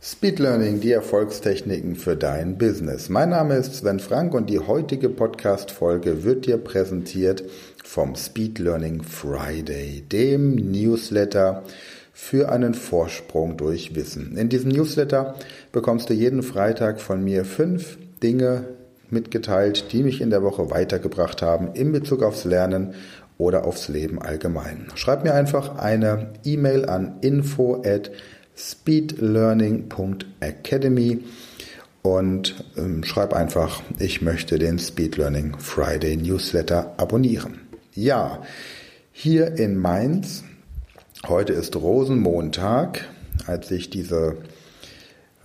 Speed Learning, die Erfolgstechniken für dein Business. Mein Name ist Sven Frank und die heutige Podcast-Folge wird dir präsentiert vom Speed Learning Friday, dem Newsletter für einen Vorsprung durch Wissen. In diesem Newsletter bekommst du jeden Freitag von mir fünf Dinge mitgeteilt, die mich in der Woche weitergebracht haben in Bezug aufs Lernen oder aufs Leben allgemein. Schreib mir einfach eine E-Mail an info speedlearning.academy und ähm, schreib einfach, ich möchte den Speed Learning Friday Newsletter abonnieren. Ja, hier in Mainz, heute ist Rosenmontag, als ich diese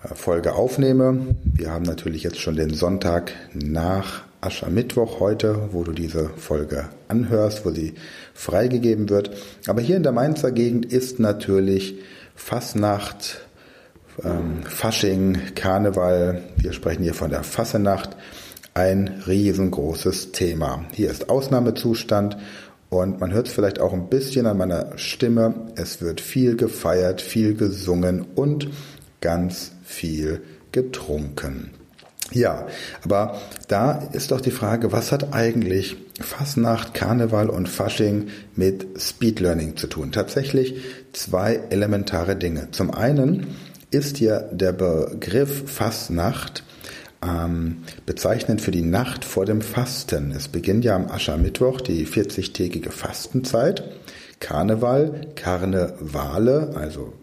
äh, Folge aufnehme. Wir haben natürlich jetzt schon den Sonntag nach Aschermittwoch heute, wo du diese Folge anhörst, wo sie freigegeben wird. Aber hier in der Mainzer Gegend ist natürlich Fasnacht, ähm, Fasching, Karneval, wir sprechen hier von der Fassenacht, ein riesengroßes Thema. Hier ist Ausnahmezustand und man hört es vielleicht auch ein bisschen an meiner Stimme. Es wird viel gefeiert, viel gesungen und ganz viel getrunken. Ja, aber da ist doch die Frage, was hat eigentlich Fasnacht, Karneval und Fasching mit Speed Learning zu tun? Tatsächlich zwei elementare Dinge. Zum einen ist ja der Begriff Fastnacht ähm, bezeichnend für die Nacht vor dem Fasten. Es beginnt ja am Aschermittwoch die 40-tägige Fastenzeit. Karneval, Karnevale, also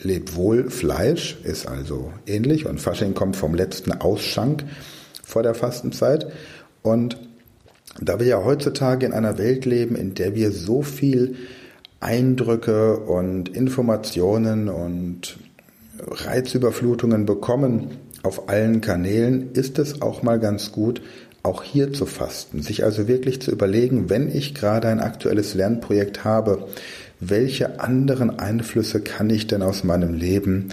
lebt wohl Fleisch, ist also ähnlich und Fasching kommt vom letzten Ausschank vor der Fastenzeit. Und da wir ja heutzutage in einer Welt leben, in der wir so viel Eindrücke und Informationen und Reizüberflutungen bekommen auf allen Kanälen, ist es auch mal ganz gut, auch hier zu fasten, sich also wirklich zu überlegen, wenn ich gerade ein aktuelles Lernprojekt habe, welche anderen Einflüsse kann ich denn aus meinem Leben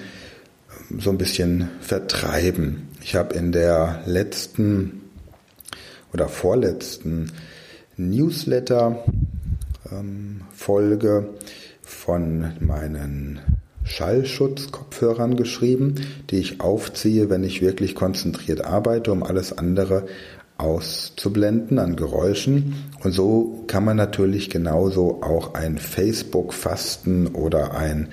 so ein bisschen vertreiben. Ich habe in der letzten oder vorletzten Newsletter ähm, von meinen Schallschutzkopfhörern geschrieben, die ich aufziehe, wenn ich wirklich konzentriert arbeite, um alles andere auszublenden an Geräuschen. Und so kann man natürlich genauso auch ein Facebook-Fasten oder ein,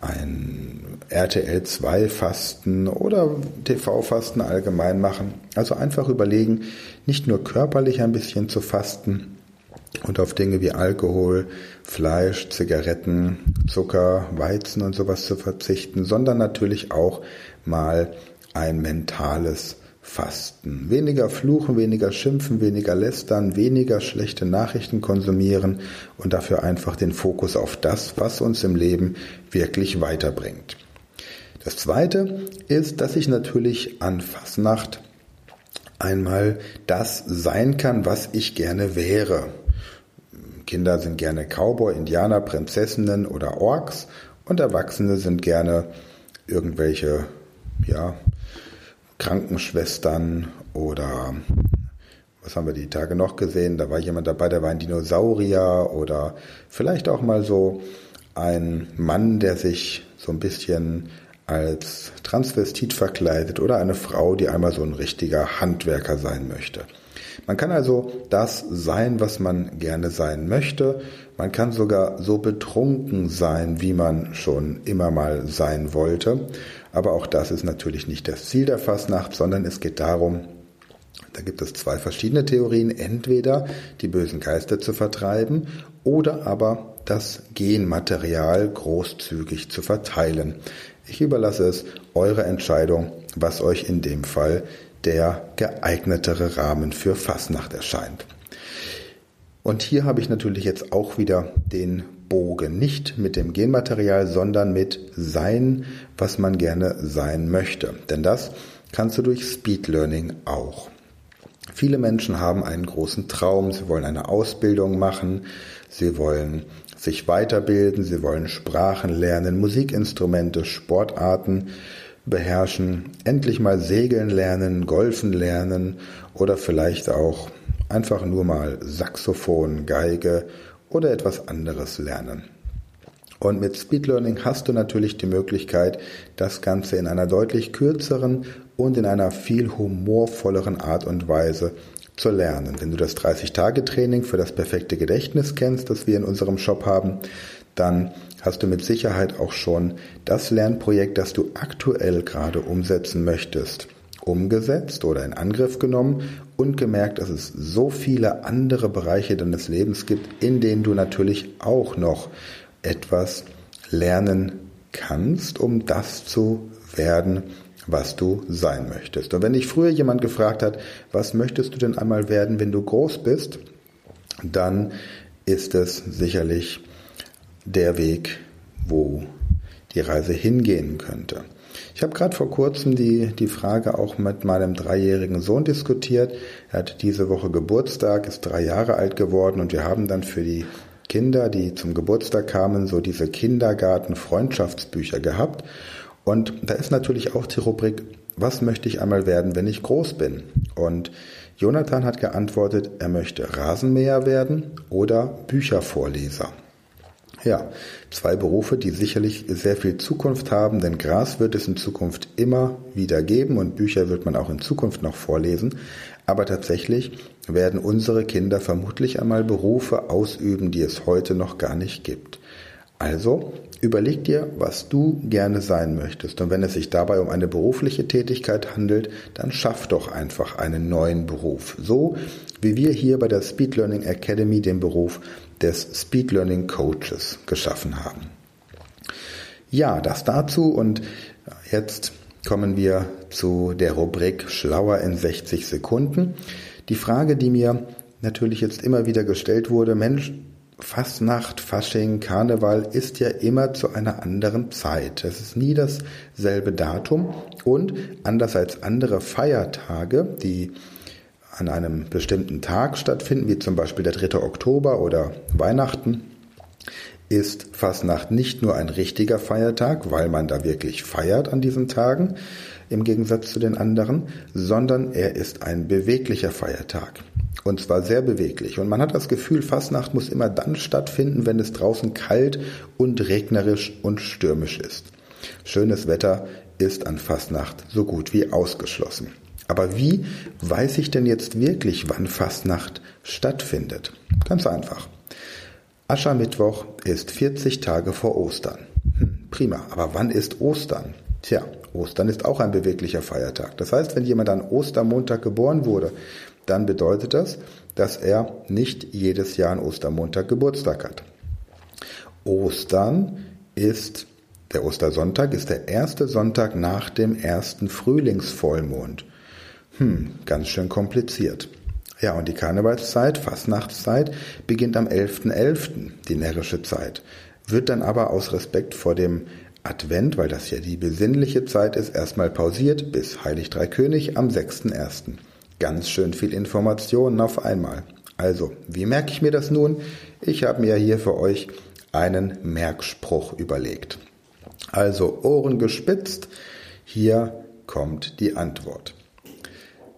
ein RTL2-Fasten oder TV-Fasten allgemein machen. Also einfach überlegen, nicht nur körperlich ein bisschen zu fasten und auf Dinge wie Alkohol, Fleisch, Zigaretten, Zucker, Weizen und sowas zu verzichten, sondern natürlich auch mal ein mentales Fasten. Weniger fluchen, weniger schimpfen, weniger lästern, weniger schlechte Nachrichten konsumieren und dafür einfach den Fokus auf das, was uns im Leben wirklich weiterbringt. Das zweite ist, dass ich natürlich an Fasnacht einmal das sein kann, was ich gerne wäre. Kinder sind gerne Cowboy, Indianer, Prinzessinnen oder Orks und Erwachsene sind gerne irgendwelche, ja, Krankenschwestern oder was haben wir die Tage noch gesehen? Da war jemand dabei, der war ein Dinosaurier oder vielleicht auch mal so ein Mann, der sich so ein bisschen als Transvestit verkleidet oder eine Frau, die einmal so ein richtiger Handwerker sein möchte. Man kann also das sein, was man gerne sein möchte. Man kann sogar so betrunken sein, wie man schon immer mal sein wollte. Aber auch das ist natürlich nicht das Ziel der Fastnacht, sondern es geht darum, da gibt es zwei verschiedene Theorien, entweder die bösen Geister zu vertreiben oder aber das Genmaterial großzügig zu verteilen. Ich überlasse es eure Entscheidung, was euch in dem Fall der geeignetere Rahmen für Fasnacht erscheint. Und hier habe ich natürlich jetzt auch wieder den Bogen. Nicht mit dem Genmaterial, sondern mit sein, was man gerne sein möchte. Denn das kannst du durch Speed Learning auch. Viele Menschen haben einen großen Traum. Sie wollen eine Ausbildung machen. Sie wollen sich weiterbilden. Sie wollen Sprachen lernen, Musikinstrumente, Sportarten beherrschen, endlich mal segeln lernen, golfen lernen oder vielleicht auch einfach nur mal Saxophon, Geige oder etwas anderes lernen. Und mit Speed Learning hast du natürlich die Möglichkeit, das Ganze in einer deutlich kürzeren und in einer viel humorvolleren Art und Weise zu lernen. Wenn du das 30-Tage-Training für das perfekte Gedächtnis kennst, das wir in unserem Shop haben, dann hast du mit Sicherheit auch schon das Lernprojekt, das du aktuell gerade umsetzen möchtest, umgesetzt oder in Angriff genommen und gemerkt, dass es so viele andere Bereiche deines Lebens gibt, in denen du natürlich auch noch etwas lernen kannst, um das zu werden, was du sein möchtest. Und wenn dich früher jemand gefragt hat, was möchtest du denn einmal werden, wenn du groß bist, dann ist es sicherlich der Weg, wo die Reise hingehen könnte. Ich habe gerade vor kurzem die, die Frage auch mit meinem dreijährigen Sohn diskutiert. Er hat diese Woche Geburtstag, ist drei Jahre alt geworden und wir haben dann für die Kinder, die zum Geburtstag kamen, so diese Kindergarten-Freundschaftsbücher gehabt. Und da ist natürlich auch die Rubrik, was möchte ich einmal werden, wenn ich groß bin? Und Jonathan hat geantwortet, er möchte Rasenmäher werden oder Büchervorleser. Ja, zwei Berufe, die sicherlich sehr viel Zukunft haben, denn Gras wird es in Zukunft immer wieder geben und Bücher wird man auch in Zukunft noch vorlesen. Aber tatsächlich werden unsere Kinder vermutlich einmal Berufe ausüben, die es heute noch gar nicht gibt. Also überleg dir, was du gerne sein möchtest. Und wenn es sich dabei um eine berufliche Tätigkeit handelt, dann schaff doch einfach einen neuen Beruf. So wie wir hier bei der Speed Learning Academy den Beruf des Speed Learning Coaches geschaffen haben. Ja, das dazu und jetzt kommen wir zu der Rubrik Schlauer in 60 Sekunden. Die Frage, die mir natürlich jetzt immer wieder gestellt wurde, Mensch, Fastnacht, Fasching, Karneval ist ja immer zu einer anderen Zeit. Es ist nie dasselbe Datum und anders als andere Feiertage, die an einem bestimmten Tag stattfinden, wie zum Beispiel der 3. Oktober oder Weihnachten, ist Fastnacht nicht nur ein richtiger Feiertag, weil man da wirklich feiert an diesen Tagen, im Gegensatz zu den anderen, sondern er ist ein beweglicher Feiertag. Und zwar sehr beweglich. Und man hat das Gefühl, Fastnacht muss immer dann stattfinden, wenn es draußen kalt und regnerisch und stürmisch ist. Schönes Wetter ist an Fastnacht so gut wie ausgeschlossen. Aber wie weiß ich denn jetzt wirklich, wann Fastnacht stattfindet? Ganz einfach. Aschermittwoch ist 40 Tage vor Ostern. Hm, prima, aber wann ist Ostern? Tja, Ostern ist auch ein beweglicher Feiertag. Das heißt, wenn jemand an Ostermontag geboren wurde, dann bedeutet das, dass er nicht jedes Jahr an Ostermontag Geburtstag hat. Ostern ist, der Ostersonntag ist der erste Sonntag nach dem ersten Frühlingsvollmond. Hm, ganz schön kompliziert. Ja, und die Karnevalszeit, Fastnachtszeit, beginnt am 11.11., .11., die närrische Zeit, wird dann aber aus Respekt vor dem Advent, weil das ja die besinnliche Zeit ist, erstmal pausiert bis Heilig Drei König am 6.1. Ganz schön viel Informationen auf einmal. Also, wie merke ich mir das nun? Ich habe mir hier für euch einen Merkspruch überlegt. Also Ohren gespitzt, hier kommt die Antwort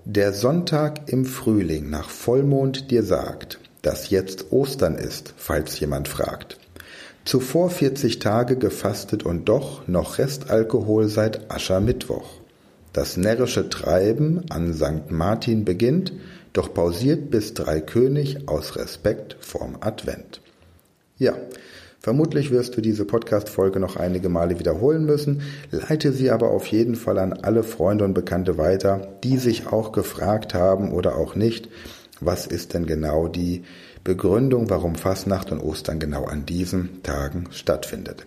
der Sonntag im Frühling nach Vollmond dir sagt, dass jetzt Ostern ist, falls jemand fragt. Zuvor 40 Tage gefastet und doch noch Restalkohol seit Aschermittwoch. Das närrische Treiben an St. Martin beginnt, doch pausiert bis Dreikönig aus Respekt vorm Advent. Ja, Vermutlich wirst du diese Podcast-Folge noch einige Male wiederholen müssen, leite sie aber auf jeden Fall an alle Freunde und Bekannte weiter, die sich auch gefragt haben oder auch nicht, was ist denn genau die Begründung, warum Fastnacht und Ostern genau an diesen Tagen stattfindet.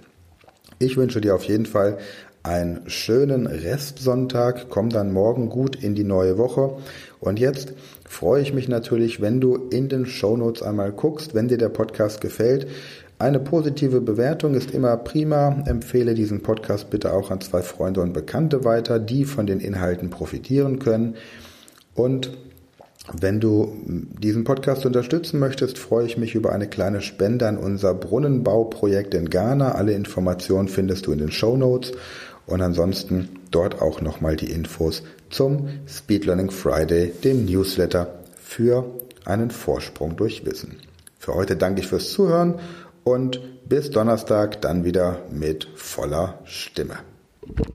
Ich wünsche dir auf jeden Fall einen schönen Restsonntag, komm dann morgen gut in die neue Woche. Und jetzt freue ich mich natürlich, wenn du in den Shownotes einmal guckst, wenn dir der Podcast gefällt, eine positive Bewertung ist immer prima. Empfehle diesen Podcast bitte auch an zwei Freunde und Bekannte weiter, die von den Inhalten profitieren können. Und wenn du diesen Podcast unterstützen möchtest, freue ich mich über eine kleine Spende an unser Brunnenbauprojekt in Ghana. Alle Informationen findest du in den Show Notes und ansonsten dort auch nochmal die Infos zum Speed Learning Friday, dem Newsletter für einen Vorsprung durch Wissen. Für heute danke ich fürs Zuhören und bis Donnerstag dann wieder mit voller Stimme.